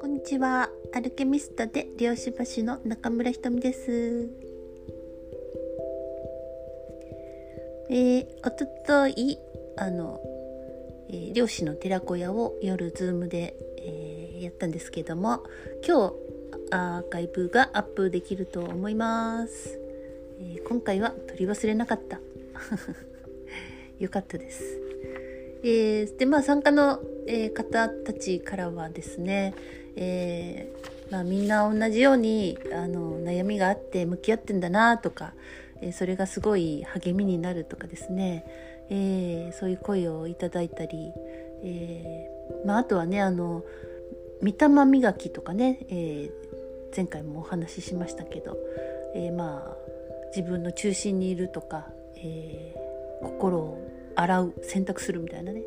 こんにちは。アルケミストで量子橋の中村ひとみです。えー、おとといあの、えー、量子の寺子屋を夜ズームで、えー、やったんですけども今日アーカイブがアップできると思います、えー、今回は録り忘れなかった。よかったです。えー、でまあ参加の、えー、方たちからはですね、えー、まあ、みんな同じようにあの悩みがあって向き合ってんだなとか、えそれがすごい励みになるとかですね、えそういう声をいただいたり、えまあ、あとはねあの御霊磨きとかね、え前回もお話ししましたけど、えまあ自分の中心にいるとか、え心を洗う洗濯するみたいなね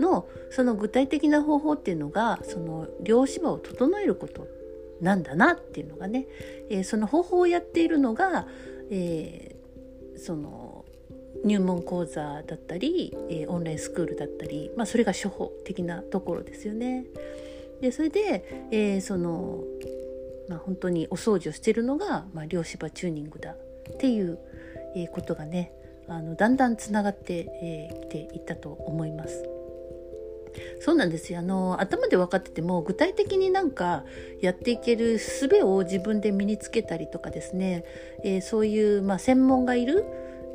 のその具体的な方法っていうのがその両芝を整えることなんだなっていうのがね、えー、その方法をやっているのが、えー、その入門講座だったり、えー、オンラインスクールだったり、まあ、それが処方的なところですよね。でそれで、えー、その、まあ、本当にお掃除をしてるのが、まあ、両芝チューニングだっていう、えー、ことがねあのだんだんつながってき、えー、ていったと思います。そうなんですよ。あの頭で分かってても具体的になんかやっていける術を自分で身につけたりとかですね、えー、そういう、まあ、専門がいる、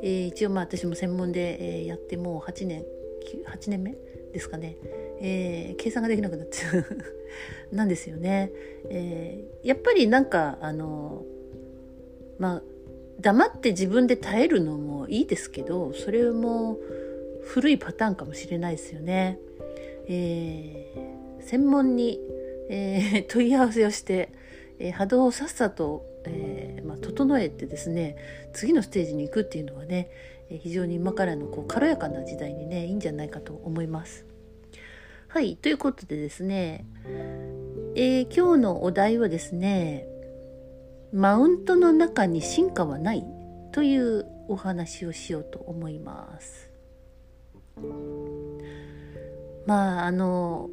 えー、一応まあ私も専門で、えー、やってもう8年8年目ですかね、えー、計算ができなくなっちゃう。なんですよね、えー、やっぱりなんかあのまあ黙って自分で耐えるのもいいですけどそれも古いパターンかもしれないですよね。えー、専門に、えー、問い合わせをして、えー、波動をさっさと、えまあ、整えてですね次のステージに行くっていうのはね非常に今からのこう軽やかな時代にねいいんじゃないかと思います。はいということでですね、え今日のお題はですねマウントの中に進化はないというお話をしようと思います。まああの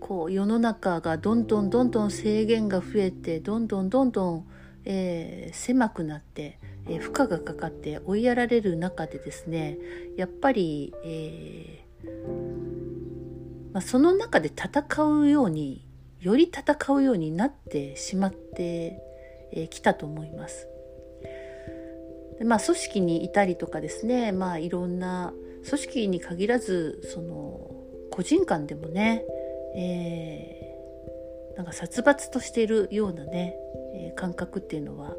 こう世の中がどんどんどんどん制限が増えてどんどんどんどん、えー、狭くなって、えー、負荷がかかって追いやられる中でですねやっぱり、えー、まあ、その中で戦うようにより戦うようになってしまってえー、来たと思います。でまあ、組織にいたりとかですね、まあ、いろんな組織に限らずその個人間でもね、えー、なんか殺伐としているようなね、えー、感覚っていうのは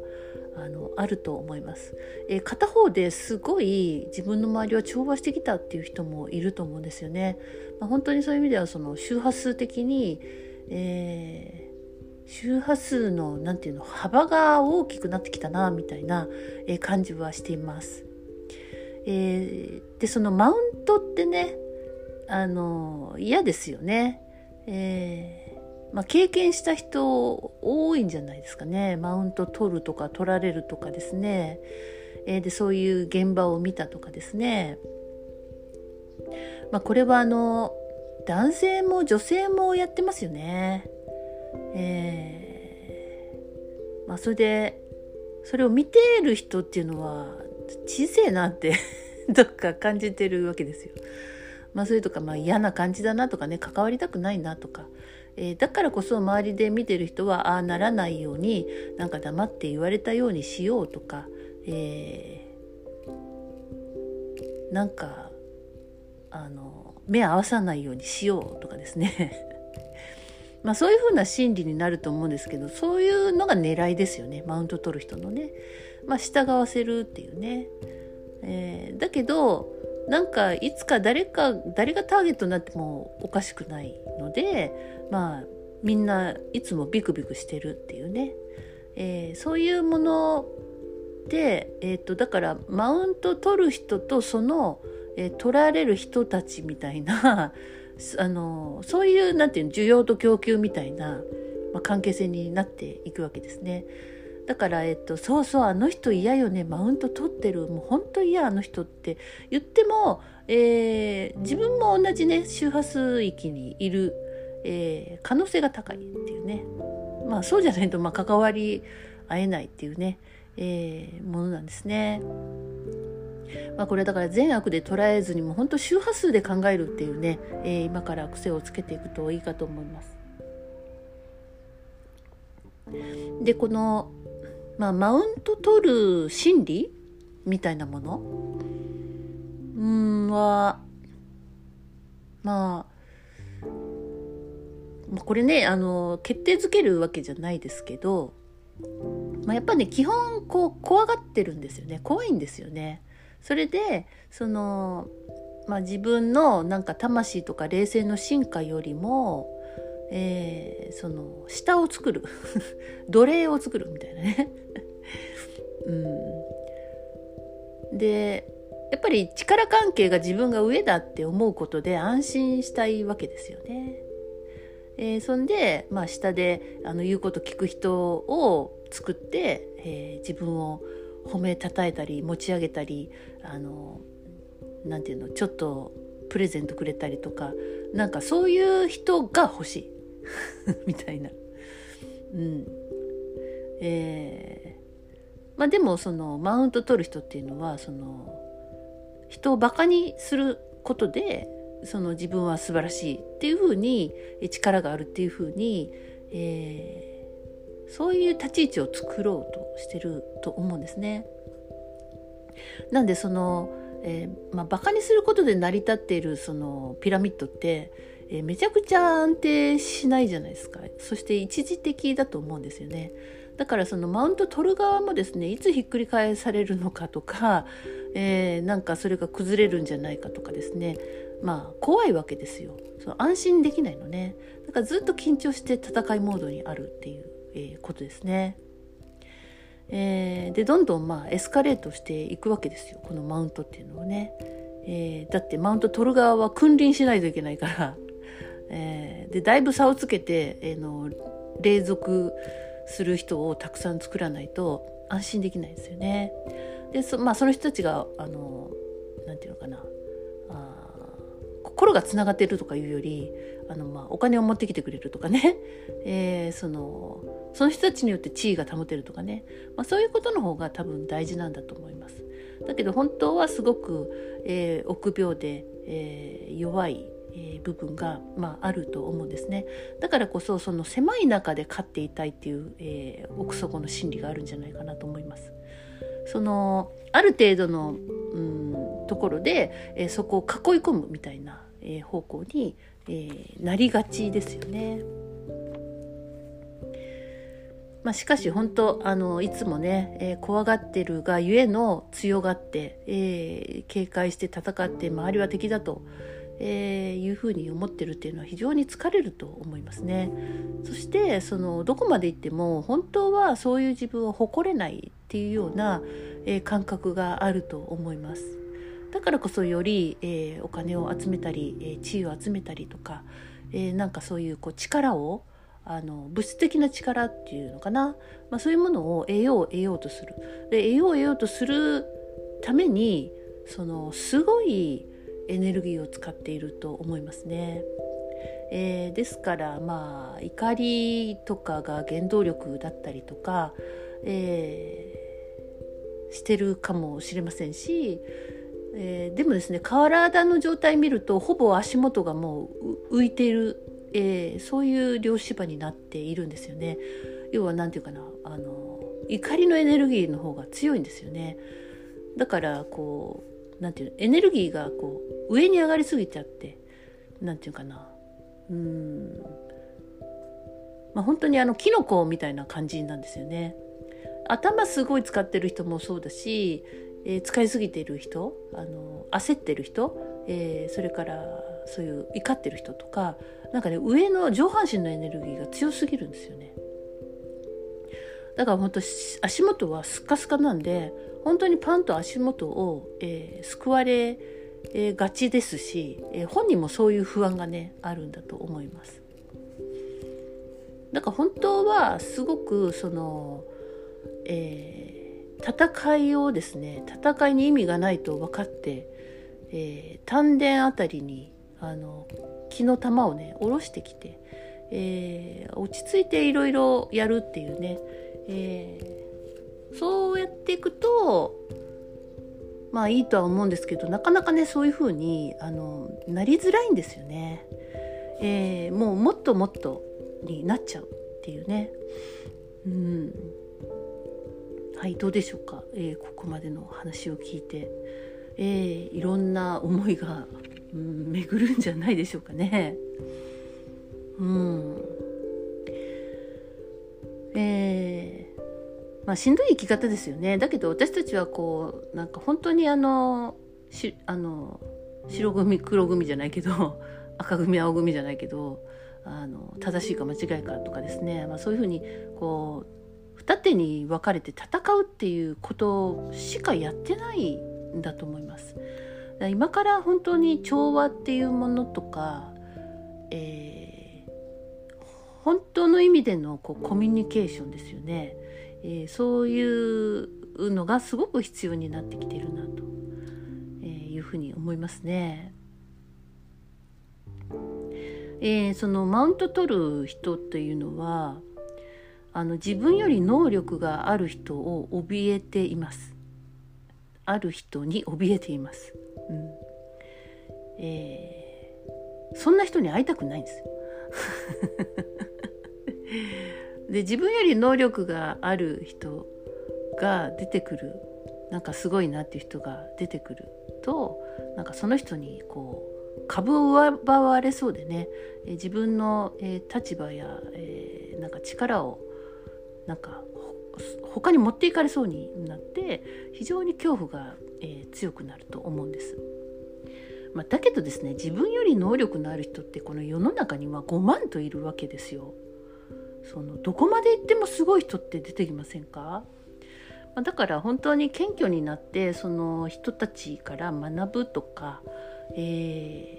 あのあると思います、えー、片方ですごい自分の周りは調和してきたっていう人もいると思うんですよね、まあ、本当にそういう意味ではその周波数的に、え周波数の何て言うの幅が大きくなってきたなみたいな感じはしています。えー、でそのマウントってねあの嫌ですよね。えー、まあ、経験した人多いんじゃないですかねマウント取るとか取られるとかですね、えー、でそういう現場を見たとかですね、まあ、これはあの男性も女性もやってますよね。えー、まあそれでそれを見てる人っていうのは小せえなって どっか感じてるわけですよ。まあそれとかまあ嫌な感じだなとかね関わりたくないなとか、えー、だからこそ周りで見てる人はああならないようになんか黙って言われたようにしようとか、えー、なんかあの目合わさないようにしようとかですね。まあ、そういうふうな心理になると思うんですけどそういうのが狙いですよね。マウント取る人のね、まあ、従わせるっていうね、えー、だけどなんかいつか誰か誰がターゲットになってもおかしくないのでまあみんないつもビクビクしてるっていうね、えー、そういうもので、えーと、だからマウント取る人とその、えー、取られる人たちみたいなあのそういうなんていうの需要と供給みたいな、まあ、関係性になっていくわけですね。だから、えっと、そうそうあの人嫌よねマウント取ってるもう本当嫌あの人って言っても、えー、自分も同じね周波数域にいる、えー、可能性が高いっていうねまあそうじゃないと、まあ、関わり合えないっていうね、えー、ものなんですね。まあ、これだから善悪で捉えずにも本当周波数で考えるっていうね、えー、今から癖をつけていくといいかと思います。でこの、まあ、マウント取る心理みたいなもの？うんはまあこれねあの決定づけるわけじゃないですけど、まあ、やっぱね基本こう怖がってるんですよね怖いんですよね。それでその、まあ、自分のなんか魂とか霊性の進化よりもえー、その下を作る。奴隷を作るみたいなね。うん、でやっぱり力関係が自分が上だって思うことで安心したいわけですよね。えー、そんで、まあ、下であの言うこと聞く人を作って、えー、自分を褒めたたえたり持ち上げたりあのなんていうのちょっとプレゼントくれたりとかなんかそういう人が欲しい みたいな。うん。えー、まあでもそのマウント取る人っていうのはその人をバカにすることでその自分は素晴らしいっていうふうに力があるっていうふうに、えー、そういう立ち位置を作ろうとしてると思うんですね。なんでその、えーまあ、バカにすることで成り立っているそのピラミッドってえー、めちゃくちゃ安定しないじゃないですか。そして一時的だと思うんですよね。だからそのマウント取る側もですねいつひっくり返されるのかとか、えー、なんかそれが崩れるんじゃないかとかですね。まあ怖いわけですよ。その安心できないのね。だからずっと緊張して戦いモードにあるっていう、えー、ことですね。えー、でどんどんまあエスカレートしていくわけですよこのマウントっていうのはね、えー、だってマウント取る側は君臨しないといけないから えー、でだいぶ差をつけて、えー、の隷属する人をたくさん作らないと安心できないですよね。でそ,、まあ、その人たちがあのなんていうのかなあ心がつながってるとかいうよりあの、まあ、お金を持ってきてくれるとかね、えー、そのその人たちによって地位が保てるとかね、まあ、そういうことの方が多分大事なんだと思います。だけど本当はすごく、えー、臆病で、えー、弱いえー、部分が、まあ、あると思うんですねだからこそその狭い中で飼っていたいっていう、えー、奥底の心理があるんじゃないかなと思います。そのある程度の、うん、ところで、えー、そこを囲い込むみたいな、えー、方向に、えー、なりがちですよね。まあ、しかし本当あのいつもね、えー、怖がってるがゆえの強がって、えー、警戒して戦って周りは敵だとえー、いうふうに思ってるっていうのは非常に疲れると思いますね。そしてそのどこまで行っても本当はそういう自分を誇れないっていうような、えー、感覚があると思います。だからこそより、えー、お金を集めたり、え地位を集めたりとか、えなんかそういうこう力をあの物質的な力っていうのかな、まあ、そういうものを得よう得ようとするで得よう得ようとするためにそのすごいエネルギーを使っていると思いますね。えー、ですからまあ怒りとかが原動力だったりとか、えー、してるかもしれませんし、えー、でもですね体の状態見るとほぼ足元がもう浮いている、えー、そういう漁師場になっているんですよね。要は何て言うかなあの怒りのエネルギーの方が強いんですよね。だからこうんていうのエネルギーがこう上に上がりすぎちゃって何て言うかなうんまあ本当にあのキノコみたいな感じなんですよね。頭すごい使ってる人もそうだし、えー、使いすぎてる人あの焦ってる人、えー、それからそういう怒ってる人とかなんかね上の上半身のエネルギーが強すぎるんですよね。だから本当足元はスカスカなんで本当にパンと足元を、えー、救われ、えー、がちですし、えー、本人もそういう不安がねあるんだと思います。だから本当はすごくその、ええー、戦いをですね戦いに意味がないと分かって、えー、丹田あたりにあの木の玉をね下ろしてきて、えー、落ち着いていろいろやるっていうね、えー、そうやっていくとまあいいとは思うんですけどなかなかねそういう風にあになりづらいんですよね。えー、もうもっともっとになっちゃうっていうね。うんはいどうでしょうか、えー、ここまでの話を聞いて、えー、いろんな思いが、うん、巡るんじゃないでしょうかね。うん。えーまあ、しんどい生き方ですよね。だけど私たちはこうなんか本当にあのしあの白組黒組じゃないけど 赤組青組じゃないけどあの正しいか間違いかとかですね、まあ、そういうふうにこう二手に分かれて戦うっていうことしかやってないんだと思います。今から本当に調和っていうものとか、えー、本当の意味でのこうコミュニケーションですよね。えー、そういうのがすごく必要になってきてるなと、えいうふうに思いますね。えー、そのマウント取る人っていうのはあの自分より能力がある人を怯えています。ある人に怯えています。うんえー、そんな人に会いたくないんですよ。で自分より能力がある人が出てくるなんかすごいなっていう人が出てくるとなんかその人にこう株を奪われそうでね自分の、えー、立場や、えー、なんか力をなんか他に持っていかれそうになって非常に恐怖が、えー、強くなると思うんです。まあ、だけどですね自分より能力のある人ってこの世の中には5万といるわけですよ。そのどこまで行ってもすごい人って出てきませんか？だから本当に謙虚になってその人たちから学ぶとか、え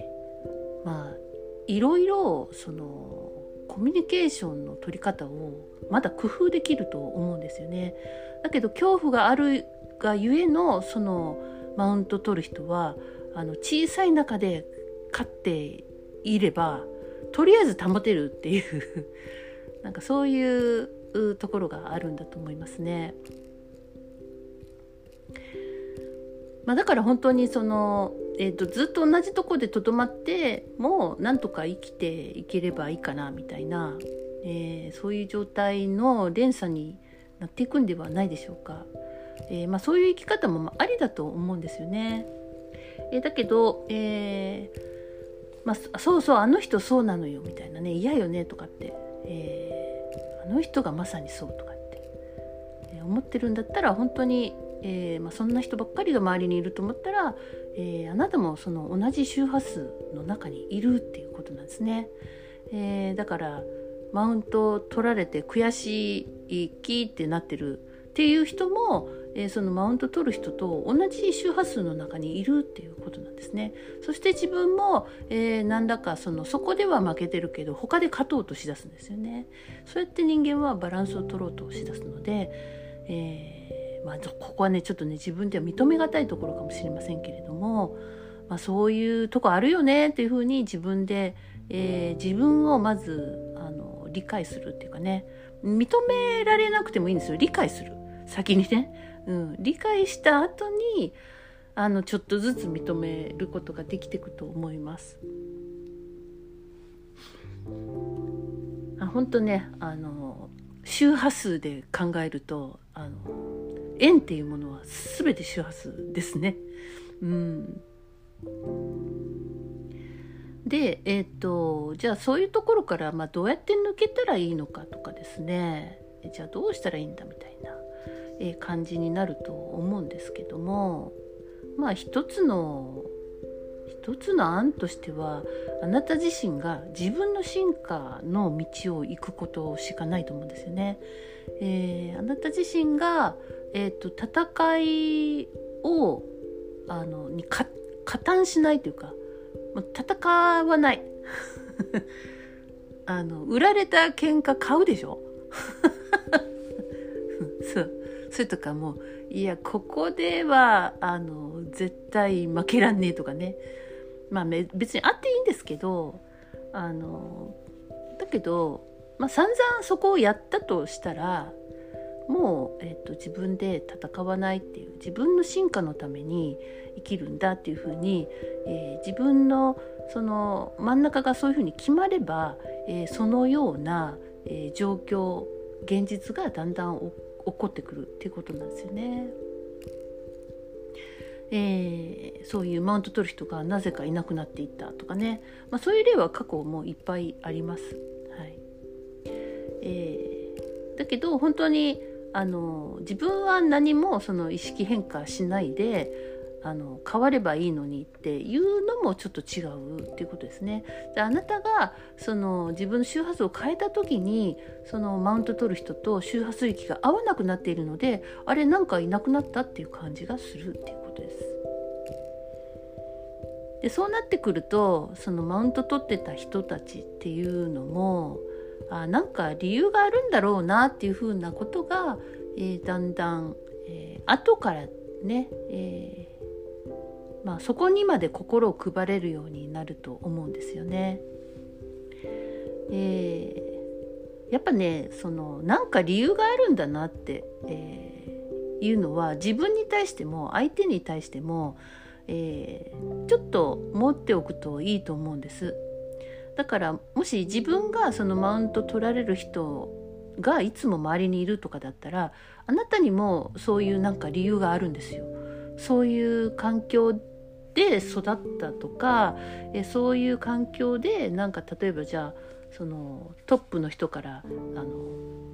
ー、まあいろいろそのコミュニケーションの取り方をまだ工夫できると思うんですよね。だけど恐怖があるがゆえのそのマウント取る人はあの小さい中で勝っていればとりあえず保てるっていう なんかそういうところがあるんだと思いますね。まあ、だから本当にその、えーと、ずっと同じとこでとどまってもなんとか生きていければいいかなみたいな、えー、そういう状態の連鎖になっていくんではないでしょうか。えー、まあ、そういう生き方もありだと思うんですよね。えー、だけど、えまあ、そうそうあの人そうなのよみたいなね嫌よねとかって、えあの人がまさにそうとかって、え思ってるんだったら本当に、えー、まあ、そんな人ばっかりが周りにいると思ったら、えー、あなたもその同じ周波数の中にいるっていうことなんですね。えー、だからマウント取られて悔しい気ってなってるっていう人もえー、そのマウント取る人と同じ周波数の中にいるっていうことなんですね。そして自分も、えー、何らかそのそこでは負けてるけど他で勝とうとしだすんですよね。そうやって人間はバランスを取ろうとしだすので、えー、まあ、ここはねちょっとね自分では認めがたいところかもしれませんけれども、まあ、そういうとこあるよねっていうふうに自分で、え自分をまずあの理解するっていうかね認められなくてもいいんですよ。理解する。先にね。うん、理解した後にあのちょっとずつ認めることができていくと思います。あ本当ねあの周波数で考えるとあの円っていうものは全て周波数ですね。うん、でえっ、ー、とじゃあそういうところから、まあ、どうやって抜けたらいいのかとかですねじゃあどうしたらいいんだみたいなえ感じになると思うんですけどもまあ一つの一つの案としてはあなた自身が自分の進化の道を行くことしかないと思うんですよね。えー、あなた自身が、えーと、戦いをあのに加担しないというか戦わない。あの売られた喧嘩買うでしょ？そう。それとかもういやここではあの絶対負けらんねえとかね。まあ別にあっていいんですけどあのだけど、まあ、散々そこをやったとしたらもう、えーと、自分で戦わないっていう自分の進化のために生きるんだっていうふうに、えー、自分のその真ん中がそういうふうに決まれば、えー、そのような、えー、状況現実がだんだん起こってくるっていうことなんですよね。えー、そういうマウント取る人がなぜかいなくなっていったとかね、まあ、そういう例は過去もいっぱいあります。はいえー、だけど本当にあの自分は何もその意識変化しないであの変わればいいのにっていうのもちょっと違うっていうことですね。であなたがその自分の周波数を変えた時にそのマウント取る人と周波数域が合わなくなっているのであれなんかいなくなったっていう感じがするっていうことです。でそうなってくるとそのマウント取ってた人たちっていうのもあなんか理由があるんだろうなっていうふうなことが、えー、だんだん、えー、後からね、えー、まあ、そこにまで心を配れるようになると思うんですよね。え、やっぱねそのなんか理由があるんだなって、え、いうのは自分に対しても相手に対しても、え、ちょっと持っておくといいと思うんです。だからもし自分がそのマウント取られる人がいつも周りにいるとかだったらあなたにもそういうなんか理由があるんですよ。そういう環境で育ったとかえそういう環境でなんか例えばじゃあそのトップの人からあの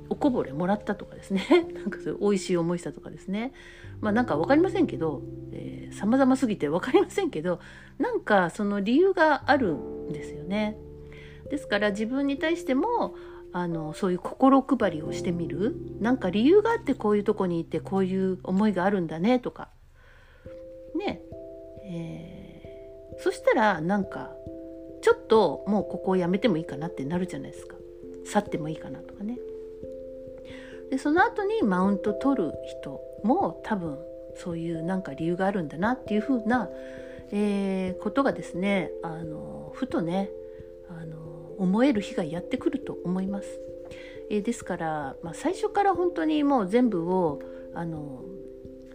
おこぼれもらったとかですね なんかそういう美味しい思いしたとかですねまあなんか分かりませんけど、えー、様々すぎて分かりませんけどなんかその理由があるんですよね。ですから自分に対してもあのそういう心配りをしてみる。なんか理由があってこういうとこにいてこういう思いがあるんだねとか。ね。えー、そしたらなんかちょっともうここをやめてもいいかなってなるじゃないですか。去ってもいいかなとかね。でその後にマウント取る人も多分そういうなんか理由があるんだなっていうふうな、えー、ことがですねあのふとねあの思える日がやってくると思います。えー、ですから、まあ、最初から本当にもう全部をあの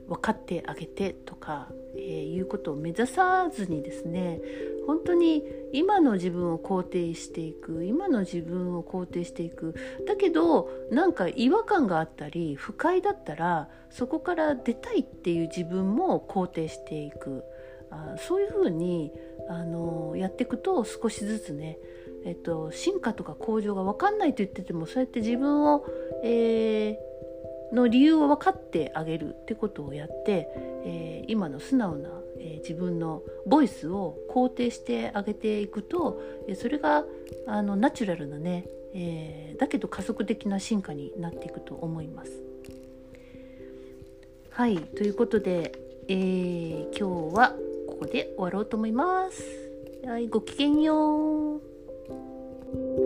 分かってあげてとか、えー、いうことを目指さずにですね本当に今の自分を肯定していく今の自分を肯定していくだけどなんか違和感があったり不快だったらそこから出たいっていう自分も肯定していくあそういうふうにあのやっていくと少しずつねえっと、進化とか向上が分かんないと言っててもそうやって自分を、えー、の理由を分かってあげるってことをやって、えー、今の素直な、えー、自分のボイスを肯定してあげていくと、えそれがあのナチュラルなね、えだけど加速的な進化になっていくと思います。はいということで、え今日はここで終わろうと思います。はい、ごきげんよう。thank you